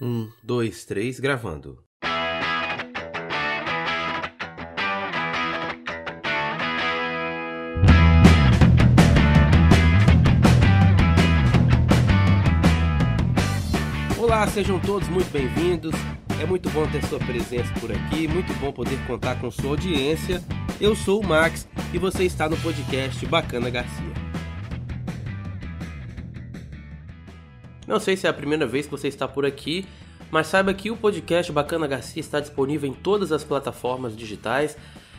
Um, dois, três, gravando. Olá, sejam todos muito bem-vindos. É muito bom ter sua presença por aqui, muito bom poder contar com sua audiência. Eu sou o Max e você está no podcast Bacana Garcia. Não sei se é a primeira vez que você está por aqui, mas saiba que o podcast Bacana Garcia está disponível em todas as plataformas digitais.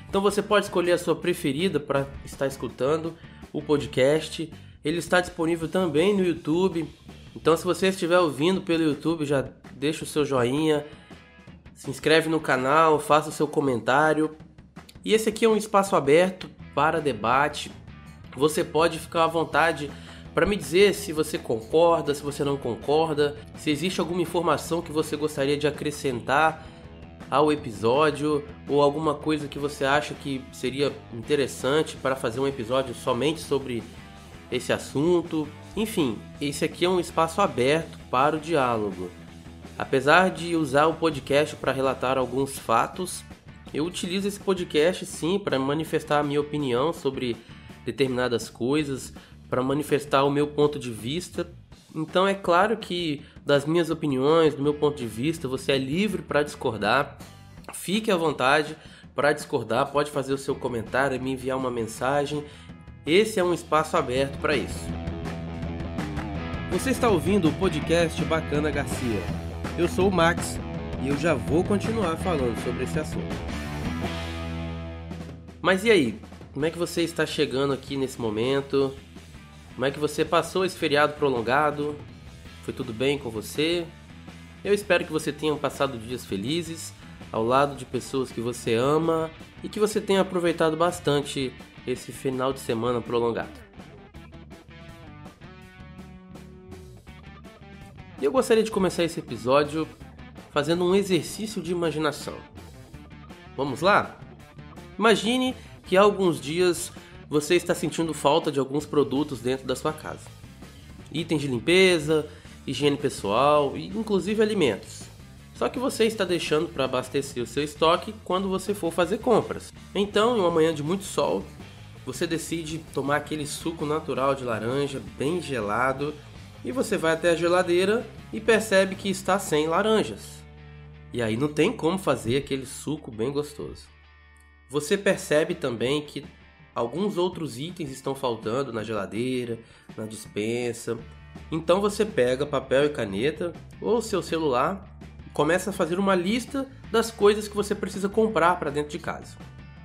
Então você pode escolher a sua preferida para estar escutando o podcast. Ele está disponível também no YouTube. Então se você estiver ouvindo pelo YouTube, já deixa o seu joinha, se inscreve no canal, faça o seu comentário. E esse aqui é um espaço aberto para debate. Você pode ficar à vontade para me dizer se você concorda, se você não concorda, se existe alguma informação que você gostaria de acrescentar ao episódio ou alguma coisa que você acha que seria interessante para fazer um episódio somente sobre esse assunto. Enfim, esse aqui é um espaço aberto para o diálogo. Apesar de usar o podcast para relatar alguns fatos, eu utilizo esse podcast sim para manifestar a minha opinião sobre determinadas coisas, para manifestar o meu ponto de vista. Então é claro que das minhas opiniões, do meu ponto de vista, você é livre para discordar. Fique à vontade para discordar, pode fazer o seu comentário, me enviar uma mensagem. Esse é um espaço aberto para isso. Você está ouvindo o podcast Bacana Garcia. Eu sou o Max e eu já vou continuar falando sobre esse assunto. Mas e aí? Como é que você está chegando aqui nesse momento? Como é que você passou esse feriado prolongado? Foi tudo bem com você? Eu espero que você tenha passado dias felizes ao lado de pessoas que você ama e que você tenha aproveitado bastante esse final de semana prolongado. Eu gostaria de começar esse episódio fazendo um exercício de imaginação. Vamos lá? Imagine que há alguns dias você está sentindo falta de alguns produtos dentro da sua casa. Itens de limpeza, higiene pessoal e inclusive alimentos. Só que você está deixando para abastecer o seu estoque quando você for fazer compras. Então, em uma manhã de muito sol, você decide tomar aquele suco natural de laranja bem gelado e você vai até a geladeira e percebe que está sem laranjas. E aí não tem como fazer aquele suco bem gostoso. Você percebe também que alguns outros itens estão faltando na geladeira, na dispensa. Então você pega papel e caneta ou seu celular e começa a fazer uma lista das coisas que você precisa comprar para dentro de casa.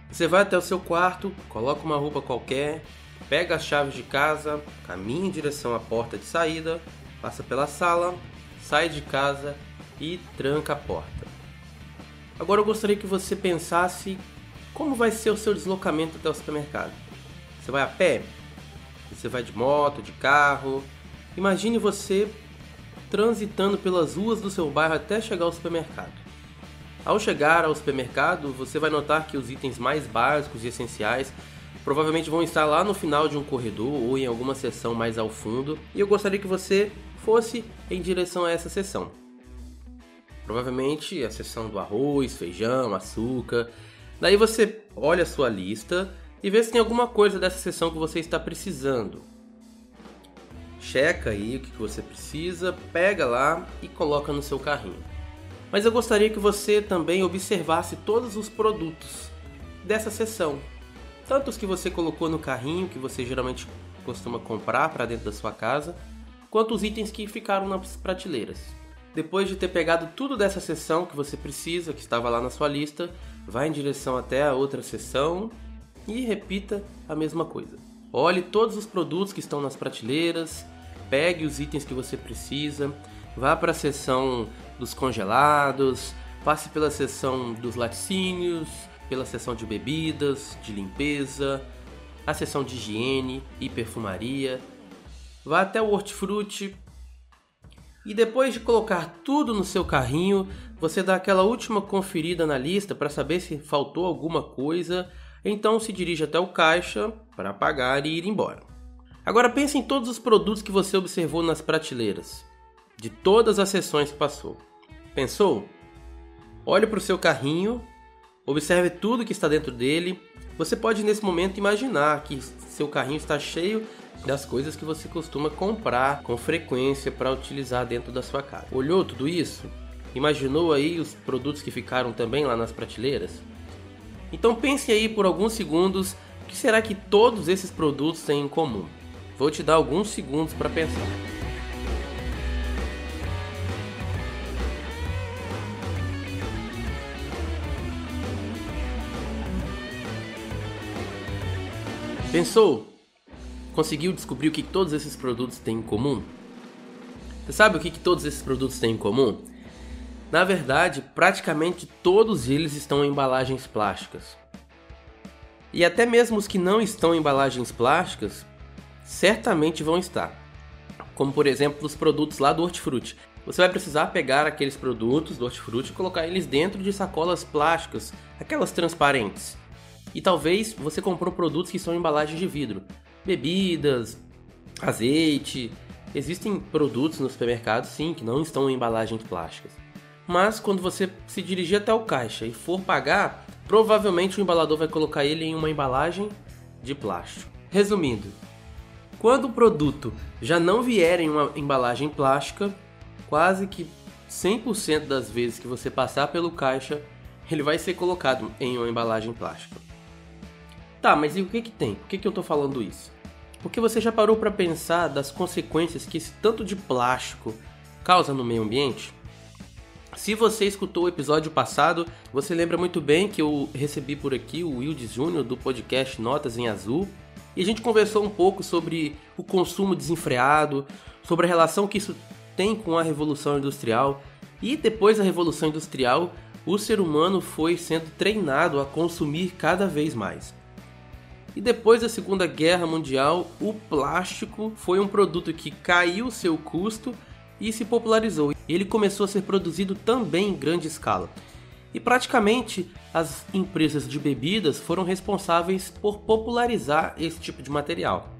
Você vai até o seu quarto, coloca uma roupa qualquer, pega as chaves de casa, caminha em direção à porta de saída, passa pela sala, sai de casa e tranca a porta. Agora eu gostaria que você pensasse como vai ser o seu deslocamento até o supermercado? Você vai a pé? Você vai de moto, de carro? Imagine você transitando pelas ruas do seu bairro até chegar ao supermercado. Ao chegar ao supermercado, você vai notar que os itens mais básicos e essenciais provavelmente vão estar lá no final de um corredor ou em alguma seção mais ao fundo, e eu gostaria que você fosse em direção a essa seção. Provavelmente a seção do arroz, feijão, açúcar, Daí você olha a sua lista e vê se tem alguma coisa dessa seção que você está precisando. Checa aí o que você precisa, pega lá e coloca no seu carrinho. Mas eu gostaria que você também observasse todos os produtos dessa seção. Tanto os que você colocou no carrinho, que você geralmente costuma comprar para dentro da sua casa, quanto os itens que ficaram nas prateleiras. Depois de ter pegado tudo dessa seção que você precisa, que estava lá na sua lista, vá em direção até a outra seção e repita a mesma coisa. Olhe todos os produtos que estão nas prateleiras, pegue os itens que você precisa, vá para a seção dos congelados, passe pela seção dos laticínios, pela seção de bebidas, de limpeza, a seção de higiene e perfumaria. Vá até o hortifruti, e depois de colocar tudo no seu carrinho, você dá aquela última conferida na lista para saber se faltou alguma coisa, então se dirige até o caixa para pagar e ir embora. Agora pense em todos os produtos que você observou nas prateleiras, de todas as sessões que passou. Pensou? Olhe para o seu carrinho, observe tudo que está dentro dele. Você pode nesse momento imaginar que seu carrinho está cheio das coisas que você costuma comprar com frequência para utilizar dentro da sua casa. Olhou tudo isso? Imaginou aí os produtos que ficaram também lá nas prateleiras? Então pense aí por alguns segundos o que será que todos esses produtos têm em comum. Vou te dar alguns segundos para pensar. Pensou? Conseguiu descobrir o que todos esses produtos têm em comum? Você sabe o que todos esses produtos têm em comum? Na verdade, praticamente todos eles estão em embalagens plásticas. E até mesmo os que não estão em embalagens plásticas, certamente vão estar. Como por exemplo os produtos lá do Hortifruti. Você vai precisar pegar aqueles produtos do Hortifruti e colocar eles dentro de sacolas plásticas, aquelas transparentes. E talvez você comprou produtos que são em embalagens de vidro, bebidas, azeite. Existem produtos no supermercado, sim, que não estão em embalagens plásticas. Mas quando você se dirigir até o caixa e for pagar, provavelmente o embalador vai colocar ele em uma embalagem de plástico. Resumindo, quando o produto já não vier em uma embalagem plástica, quase que 100% das vezes que você passar pelo caixa, ele vai ser colocado em uma embalagem plástica. Tá, mas e o que que tem? Por que, que eu tô falando isso? Porque você já parou para pensar das consequências que esse tanto de plástico causa no meio ambiente? Se você escutou o episódio passado, você lembra muito bem que eu recebi por aqui o Wildes Júnior do podcast Notas em Azul e a gente conversou um pouco sobre o consumo desenfreado, sobre a relação que isso tem com a Revolução Industrial e depois da Revolução Industrial, o ser humano foi sendo treinado a consumir cada vez mais. E depois da Segunda Guerra Mundial, o plástico foi um produto que caiu seu custo e se popularizou. Ele começou a ser produzido também em grande escala. E praticamente as empresas de bebidas foram responsáveis por popularizar esse tipo de material.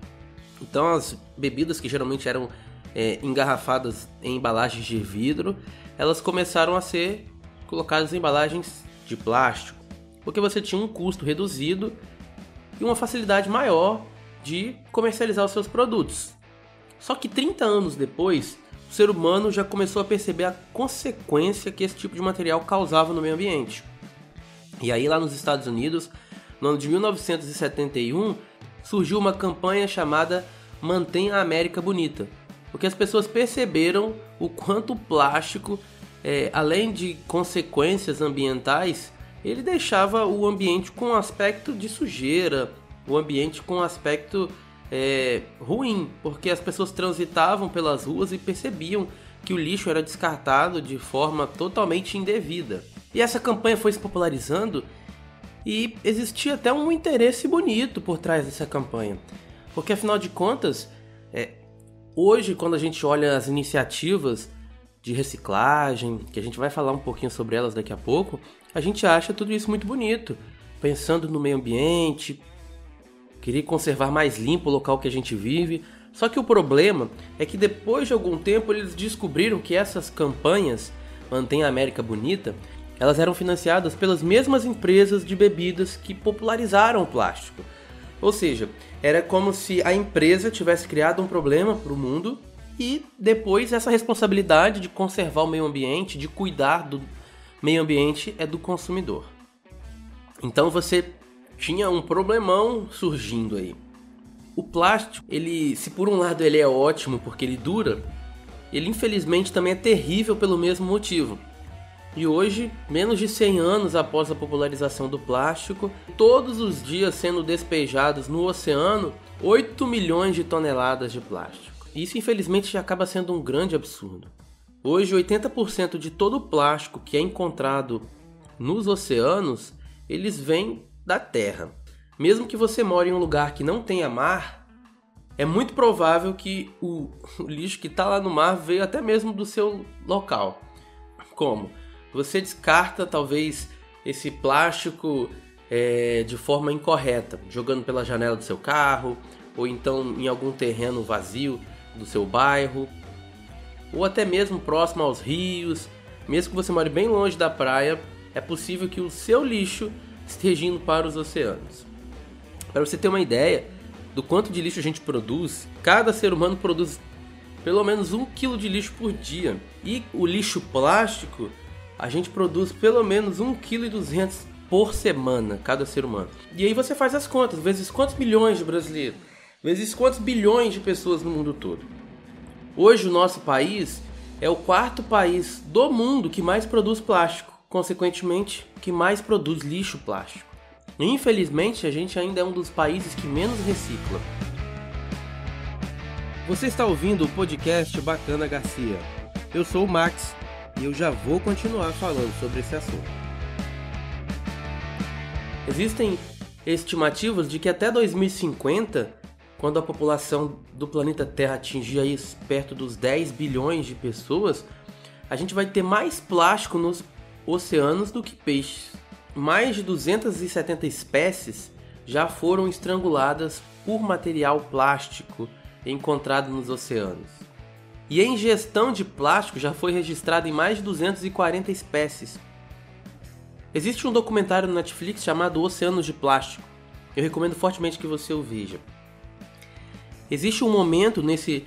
Então as bebidas que geralmente eram é, engarrafadas em embalagens de vidro, elas começaram a ser colocadas em embalagens de plástico, porque você tinha um custo reduzido e uma facilidade maior de comercializar os seus produtos. Só que 30 anos depois, o ser humano já começou a perceber a consequência que esse tipo de material causava no meio ambiente. E aí, lá nos Estados Unidos, no ano de 1971, surgiu uma campanha chamada Mantenha a América Bonita, porque as pessoas perceberam o quanto o plástico, é, além de consequências ambientais, ele deixava o ambiente com aspecto de sujeira, o ambiente com aspecto é, ruim, porque as pessoas transitavam pelas ruas e percebiam que o lixo era descartado de forma totalmente indevida. E essa campanha foi se popularizando e existia até um interesse bonito por trás dessa campanha, porque afinal de contas, é, hoje quando a gente olha as iniciativas de reciclagem, que a gente vai falar um pouquinho sobre elas daqui a pouco, a gente acha tudo isso muito bonito, pensando no meio ambiente, querer conservar mais limpo o local que a gente vive. Só que o problema é que depois de algum tempo eles descobriram que essas campanhas Mantém a América Bonita, elas eram financiadas pelas mesmas empresas de bebidas que popularizaram o plástico. Ou seja, era como se a empresa tivesse criado um problema para o mundo e depois essa responsabilidade de conservar o meio ambiente, de cuidar do meio ambiente é do consumidor. Então você tinha um problemão surgindo aí. O plástico, ele, se por um lado ele é ótimo porque ele dura, ele infelizmente também é terrível pelo mesmo motivo. E hoje, menos de 100 anos após a popularização do plástico, todos os dias sendo despejados no oceano 8 milhões de toneladas de plástico. Isso infelizmente acaba sendo um grande absurdo. Hoje, 80% de todo o plástico que é encontrado nos oceanos, eles vêm da Terra. Mesmo que você more em um lugar que não tenha mar, é muito provável que o, o lixo que está lá no mar veio até mesmo do seu local. Como? Você descarta talvez esse plástico é, de forma incorreta, jogando pela janela do seu carro, ou então em algum terreno vazio do seu bairro, ou até mesmo próximo aos rios, mesmo que você more bem longe da praia, é possível que o seu lixo esteja indo para os oceanos. Para você ter uma ideia do quanto de lixo a gente produz, cada ser humano produz pelo menos um quilo de lixo por dia. E o lixo plástico, a gente produz pelo menos um quilo e duzentos por semana, cada ser humano. E aí você faz as contas, vezes quantos milhões de brasileiros, vezes quantos bilhões de pessoas no mundo todo. Hoje o nosso país é o quarto país do mundo que mais produz plástico, consequentemente, que mais produz lixo plástico. Infelizmente, a gente ainda é um dos países que menos recicla. Você está ouvindo o podcast Bacana Garcia. Eu sou o Max e eu já vou continuar falando sobre esse assunto. Existem estimativas de que até 2050, quando a população do planeta Terra atingir aí perto dos 10 bilhões de pessoas, a gente vai ter mais plástico nos oceanos do que peixes. Mais de 270 espécies já foram estranguladas por material plástico encontrado nos oceanos. E a ingestão de plástico já foi registrada em mais de 240 espécies. Existe um documentário no Netflix chamado Oceanos de Plástico. Eu recomendo fortemente que você o veja. Existe um momento nesse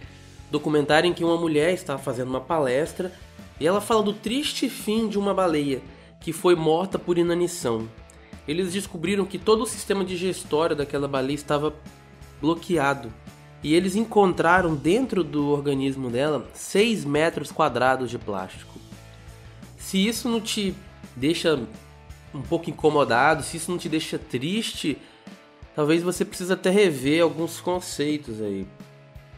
documentário em que uma mulher está fazendo uma palestra e ela fala do triste fim de uma baleia que foi morta por inanição. Eles descobriram que todo o sistema digestório daquela baleia estava bloqueado e eles encontraram dentro do organismo dela 6 metros quadrados de plástico. Se isso não te deixa um pouco incomodado, se isso não te deixa triste, talvez você precise até rever alguns conceitos aí.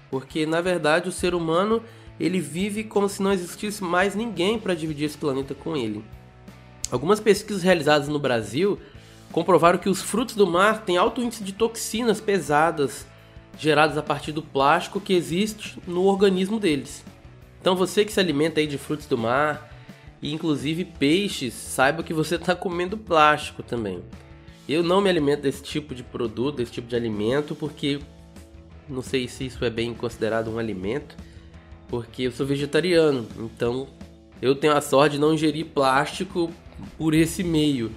Porque na verdade o ser humano ele vive como se não existisse mais ninguém para dividir esse planeta com ele. Algumas pesquisas realizadas no Brasil comprovaram que os frutos do mar têm alto índice de toxinas pesadas gerados a partir do plástico que existe no organismo deles. Então você que se alimenta aí de frutos do mar e inclusive peixes, saiba que você está comendo plástico também. Eu não me alimento desse tipo de produto, desse tipo de alimento, porque não sei se isso é bem considerado um alimento, porque eu sou vegetariano, então eu tenho a sorte de não ingerir plástico por esse meio.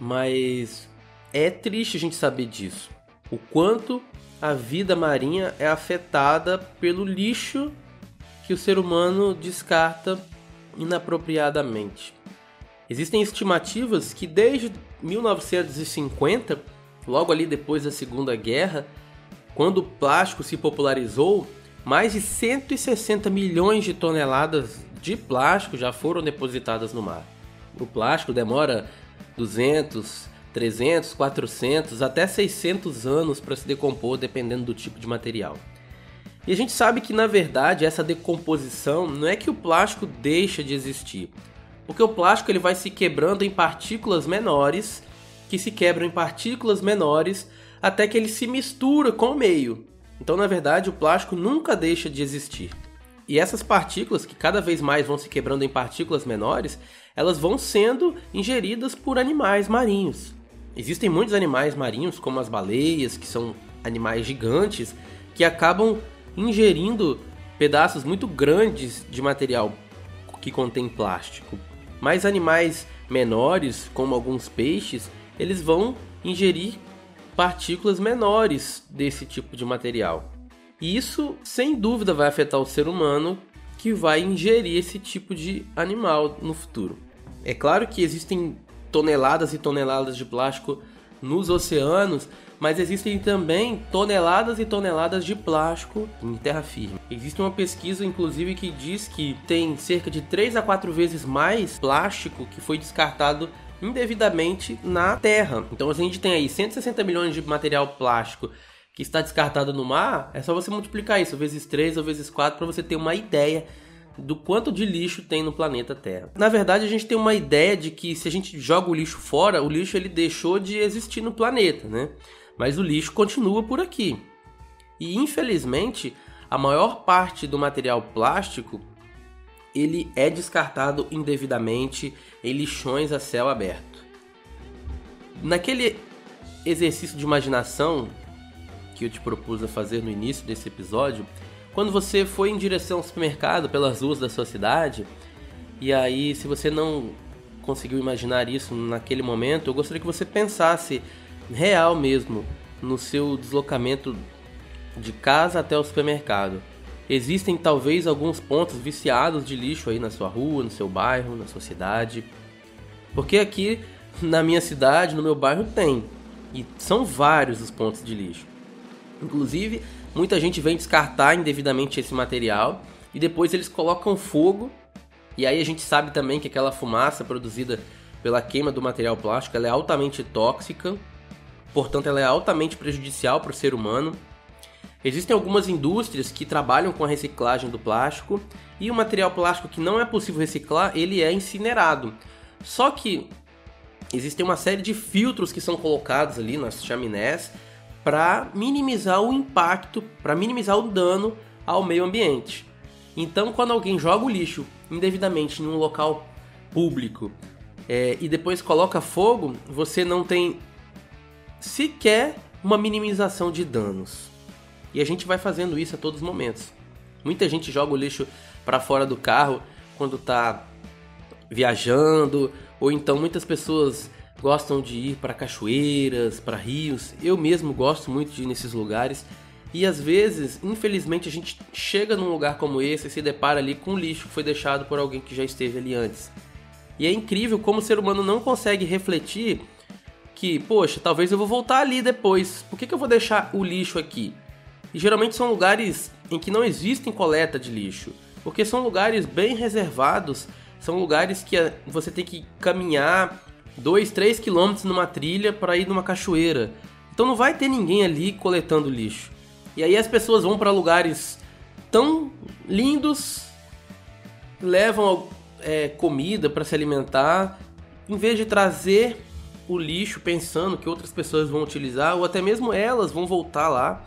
Mas é triste a gente saber disso. O quanto a vida marinha é afetada pelo lixo que o ser humano descarta inapropriadamente. Existem estimativas que desde 1950, logo ali depois da Segunda Guerra, quando o plástico se popularizou, mais de 160 milhões de toneladas de plástico já foram depositadas no mar. O plástico demora 200, 300, 400, até 600 anos para se decompor, dependendo do tipo de material. E a gente sabe que na verdade essa decomposição não é que o plástico deixa de existir, porque o plástico ele vai se quebrando em partículas menores, que se quebram em partículas menores até que ele se mistura com o meio. Então, na verdade, o plástico nunca deixa de existir. E essas partículas, que cada vez mais vão se quebrando em partículas menores, elas vão sendo ingeridas por animais marinhos. Existem muitos animais marinhos, como as baleias, que são animais gigantes, que acabam ingerindo pedaços muito grandes de material que contém plástico. Mas animais menores, como alguns peixes, eles vão ingerir partículas menores desse tipo de material. E isso, sem dúvida, vai afetar o ser humano que vai ingerir esse tipo de animal no futuro. É claro que existem toneladas e toneladas de plástico nos oceanos, mas existem também toneladas e toneladas de plástico em terra firme. Existe uma pesquisa, inclusive, que diz que tem cerca de 3 a 4 vezes mais plástico que foi descartado indevidamente na terra. Então, a gente tem aí 160 milhões de material plástico que está descartado no mar, é só você multiplicar isso vezes 3 ou vezes 4 para você ter uma ideia do quanto de lixo tem no planeta Terra. Na verdade, a gente tem uma ideia de que se a gente joga o lixo fora, o lixo ele deixou de existir no planeta, né? Mas o lixo continua por aqui. E infelizmente, a maior parte do material plástico ele é descartado indevidamente em lixões a céu aberto. Naquele exercício de imaginação que eu te propus a fazer no início desse episódio, quando você foi em direção ao supermercado pelas ruas da sua cidade, E aí, se você não conseguiu imaginar isso naquele momento, eu gostaria que você pensasse real mesmo no seu deslocamento de casa até o supermercado. Existem talvez alguns pontos viciados de lixo aí na sua rua, no seu bairro, na sua cidade. Porque aqui na minha cidade, no meu bairro tem. E são vários os pontos de lixo. Inclusive, muita gente vem descartar indevidamente esse material e depois eles colocam fogo. E aí a gente sabe também que aquela fumaça produzida pela queima do material plástico é altamente tóxica, portanto ela é altamente prejudicial para o ser humano. Existem algumas indústrias que trabalham com a reciclagem do plástico e o material plástico que não é possível reciclar, ele é incinerado. Só que existem uma série de filtros que são colocados ali nas chaminés para minimizar o impacto, para minimizar o dano ao meio ambiente. Então, quando alguém joga o lixo indevidamente em um local público é, e depois coloca fogo, você não tem sequer uma minimização de danos. E a gente vai fazendo isso a todos os momentos. Muita gente joga o lixo para fora do carro quando está viajando, ou então muitas pessoas gostam de ir para cachoeiras, para rios. Eu mesmo gosto muito de ir nesses lugares. E às vezes, infelizmente, a gente chega num lugar como esse e se depara ali com lixo que foi deixado por alguém que já esteve ali antes. E é incrível como o ser humano não consegue refletir que, poxa, talvez eu vou voltar ali depois. Por que, que eu vou deixar o lixo aqui? E geralmente são lugares em que não existem coleta de lixo, porque são lugares bem reservados, são lugares que você tem que caminhar 2, 3 quilômetros numa trilha para ir numa cachoeira. Então não vai ter ninguém ali coletando lixo. E aí as pessoas vão para lugares tão lindos, levam é, comida para se alimentar, em vez de trazer o lixo pensando que outras pessoas vão utilizar, ou até mesmo elas vão voltar lá,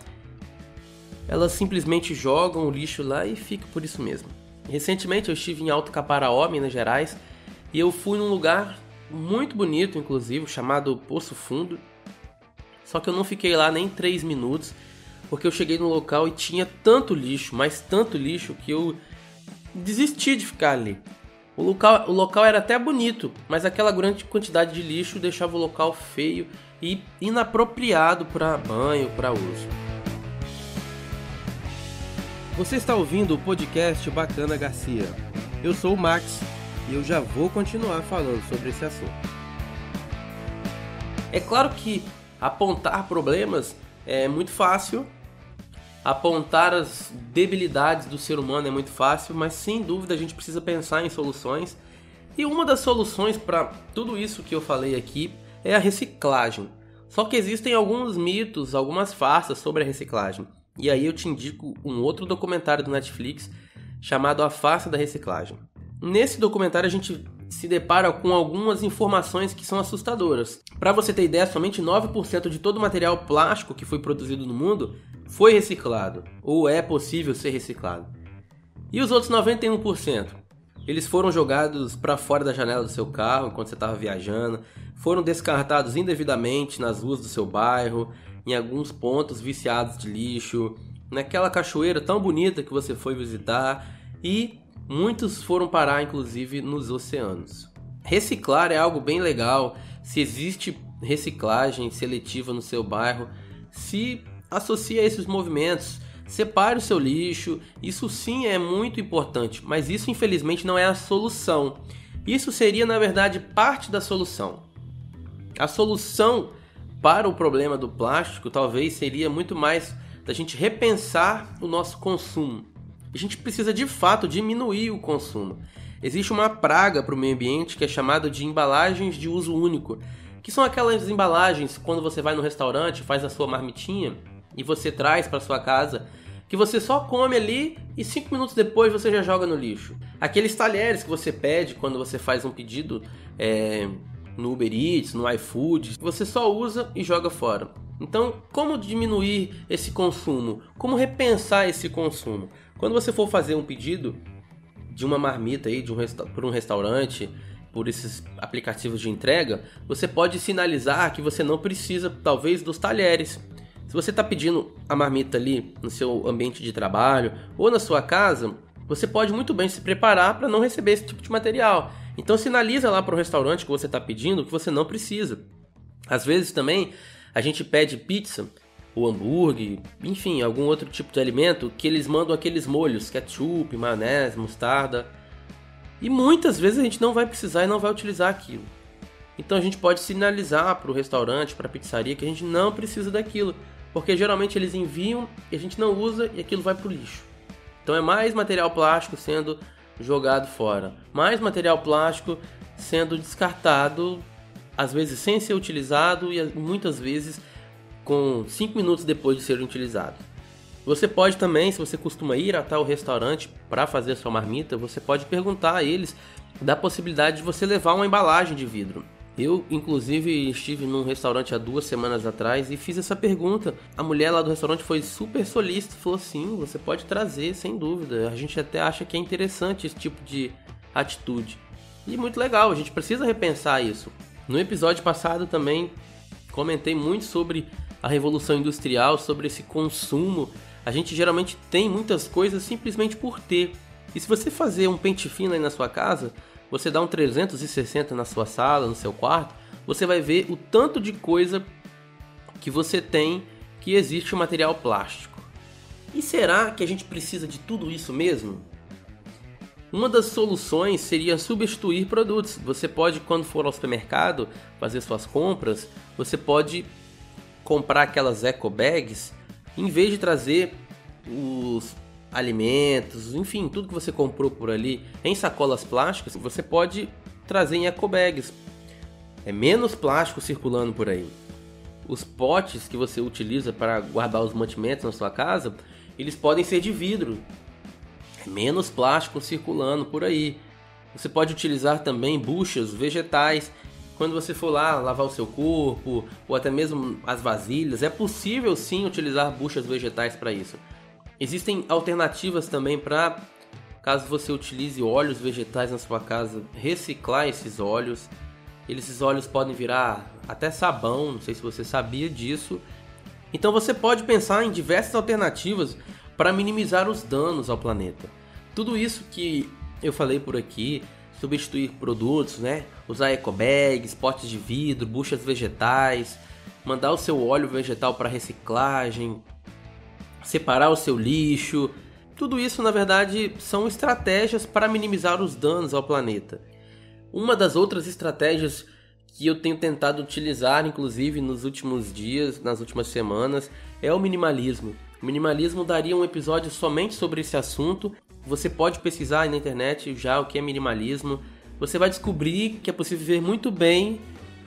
elas simplesmente jogam o lixo lá e fica por isso mesmo. Recentemente eu estive em Alto Caparaó, Minas Gerais, e eu fui num lugar muito bonito, inclusive, chamado Poço Fundo. Só que eu não fiquei lá nem 3 minutos, porque eu cheguei no local e tinha tanto lixo, mas tanto lixo, que eu desisti de ficar ali. O local, o local era até bonito, mas aquela grande quantidade de lixo deixava o local feio e inapropriado para banho, para uso. Você está ouvindo o podcast Bacana Garcia. Eu sou o Max e eu já vou continuar falando sobre esse assunto. É claro que apontar problemas é muito fácil, apontar as debilidades do ser humano é muito fácil, mas sem dúvida a gente precisa pensar em soluções. E uma das soluções para tudo isso que eu falei aqui é a reciclagem. Só que existem alguns mitos, algumas farsas sobre a reciclagem. E aí eu te indico um outro documentário do Netflix chamado A Farsa da Reciclagem. Nesse documentário a gente se depara com algumas informações que são assustadoras. Para você ter ideia, somente 9% de todo o material plástico que foi produzido no mundo foi reciclado ou é possível ser reciclado. E os outros 91%? Eles foram jogados para fora da janela do seu carro enquanto você estava viajando, foram descartados indevidamente nas ruas do seu bairro, em alguns pontos viciados de lixo, naquela cachoeira tão bonita que você foi visitar e Muitos foram parar, inclusive, nos oceanos. Reciclar é algo bem legal. Se existe reciclagem seletiva no seu bairro, se associe a esses movimentos. Separe o seu lixo, isso sim é muito importante, mas isso infelizmente não é a solução. Isso seria, na verdade, parte da solução. A solução para o problema do plástico talvez seria muito mais da gente repensar o nosso consumo a gente precisa de fato diminuir o consumo. Existe uma praga para o meio ambiente que é chamada de embalagens de uso único, que são aquelas embalagens quando você vai no restaurante, faz a sua marmitinha e você traz para sua casa, que você só come ali e cinco minutos depois você já joga no lixo. Aqueles talheres que você pede quando você faz um pedido é, no Uber Eats, no iFood, você só usa e joga fora. Então, como diminuir esse consumo? Como repensar esse consumo? Quando você for fazer um pedido de uma marmita aí, de um por um restaurante, por esses aplicativos de entrega, você pode sinalizar que você não precisa, talvez, dos talheres. Se você está pedindo a marmita ali no seu ambiente de trabalho ou na sua casa, você pode muito bem se preparar para não receber esse tipo de material. Então sinaliza lá para o restaurante que você está pedindo que você não precisa. Às vezes também a gente pede pizza ou hambúrguer, enfim, algum outro tipo de alimento que eles mandam aqueles molhos, ketchup, maionese, mostarda. E muitas vezes a gente não vai precisar e não vai utilizar aquilo. Então a gente pode sinalizar para o restaurante, para a pizzaria que a gente não precisa daquilo, porque geralmente eles enviam e a gente não usa e aquilo vai para o lixo. Então é mais material plástico sendo jogado fora, mais material plástico sendo descartado, às vezes sem ser utilizado e muitas vezes com 5 minutos depois de ser utilizado. Você pode também, se você costuma ir até o restaurante para fazer sua marmita, você pode perguntar a eles da possibilidade de você levar uma embalagem de vidro. Eu, inclusive, estive num restaurante há duas semanas atrás e fiz essa pergunta. A mulher lá do restaurante foi super solícita, falou sim, você pode trazer, sem dúvida. A gente até acha que é interessante esse tipo de atitude. E muito legal, a gente precisa repensar isso. No episódio passado também comentei muito sobre a revolução industrial, sobre esse consumo. A gente geralmente tem muitas coisas simplesmente por ter. E se você fazer um pente fino aí na sua casa, você dá um 360 na sua sala, no seu quarto, você vai ver o tanto de coisa que você tem que existe o material plástico. E será que a gente precisa de tudo isso mesmo? Uma das soluções seria substituir produtos. Você pode, quando for ao supermercado fazer suas compras, você pode comprar aquelas eco bags, em vez de trazer os alimentos, enfim, tudo que você comprou por ali em sacolas plásticas, você pode trazer em eco bags. É menos plástico circulando por aí. Os potes que você utiliza para guardar os mantimentos na sua casa, eles podem ser de vidro. Menos plástico circulando por aí. Você pode utilizar também buchas vegetais quando você for lá lavar o seu corpo ou até mesmo as vasilhas. É possível sim utilizar buchas vegetais para isso. Existem alternativas também para, caso você utilize óleos vegetais na sua casa, reciclar esses óleos. Esses óleos podem virar até sabão, não sei se você sabia disso. Então você pode pensar em diversas alternativas para minimizar os danos ao planeta. Tudo isso que eu falei por aqui, substituir produtos, né? Usar ecobags, potes de vidro, buchas vegetais, mandar o seu óleo vegetal para reciclagem, separar o seu lixo. Tudo isso, na verdade, são estratégias para minimizar os danos ao planeta. Uma das outras estratégias que eu tenho tentado utilizar, inclusive nos últimos dias, nas últimas semanas, é o minimalismo. Minimalismo daria um episódio somente sobre esse assunto. Você pode pesquisar na internet já o que é minimalismo. Você vai descobrir que é possível viver muito bem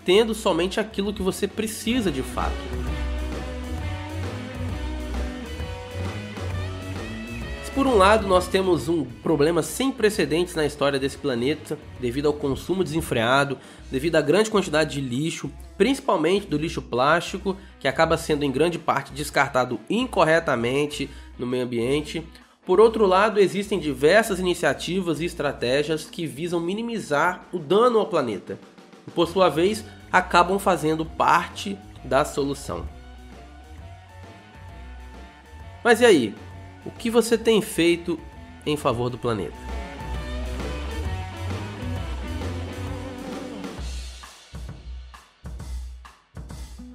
tendo somente aquilo que você precisa de fato. Por um lado, nós temos um problema sem precedentes na história desse planeta, devido ao consumo desenfreado, devido à grande quantidade de lixo, principalmente do lixo plástico, que acaba sendo em grande parte descartado incorretamente no meio ambiente. Por outro lado, existem diversas iniciativas e estratégias que visam minimizar o dano ao planeta, e por sua vez acabam fazendo parte da solução. Mas e aí? O que você tem feito em favor do planeta?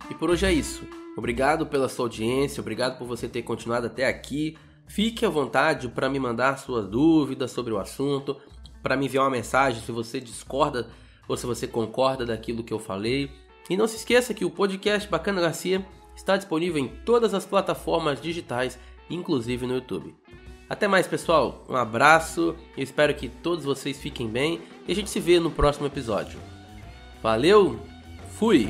E por hoje é isso. Obrigado pela sua audiência, obrigado por você ter continuado até aqui. Fique à vontade para me mandar suas dúvidas sobre o assunto, para me enviar uma mensagem se você discorda ou se você concorda daquilo que eu falei. E não se esqueça que o podcast Bacana Garcia está disponível em todas as plataformas digitais inclusive no YouTube. Até mais, pessoal. Um abraço. Eu espero que todos vocês fiquem bem e a gente se vê no próximo episódio. Valeu. Fui.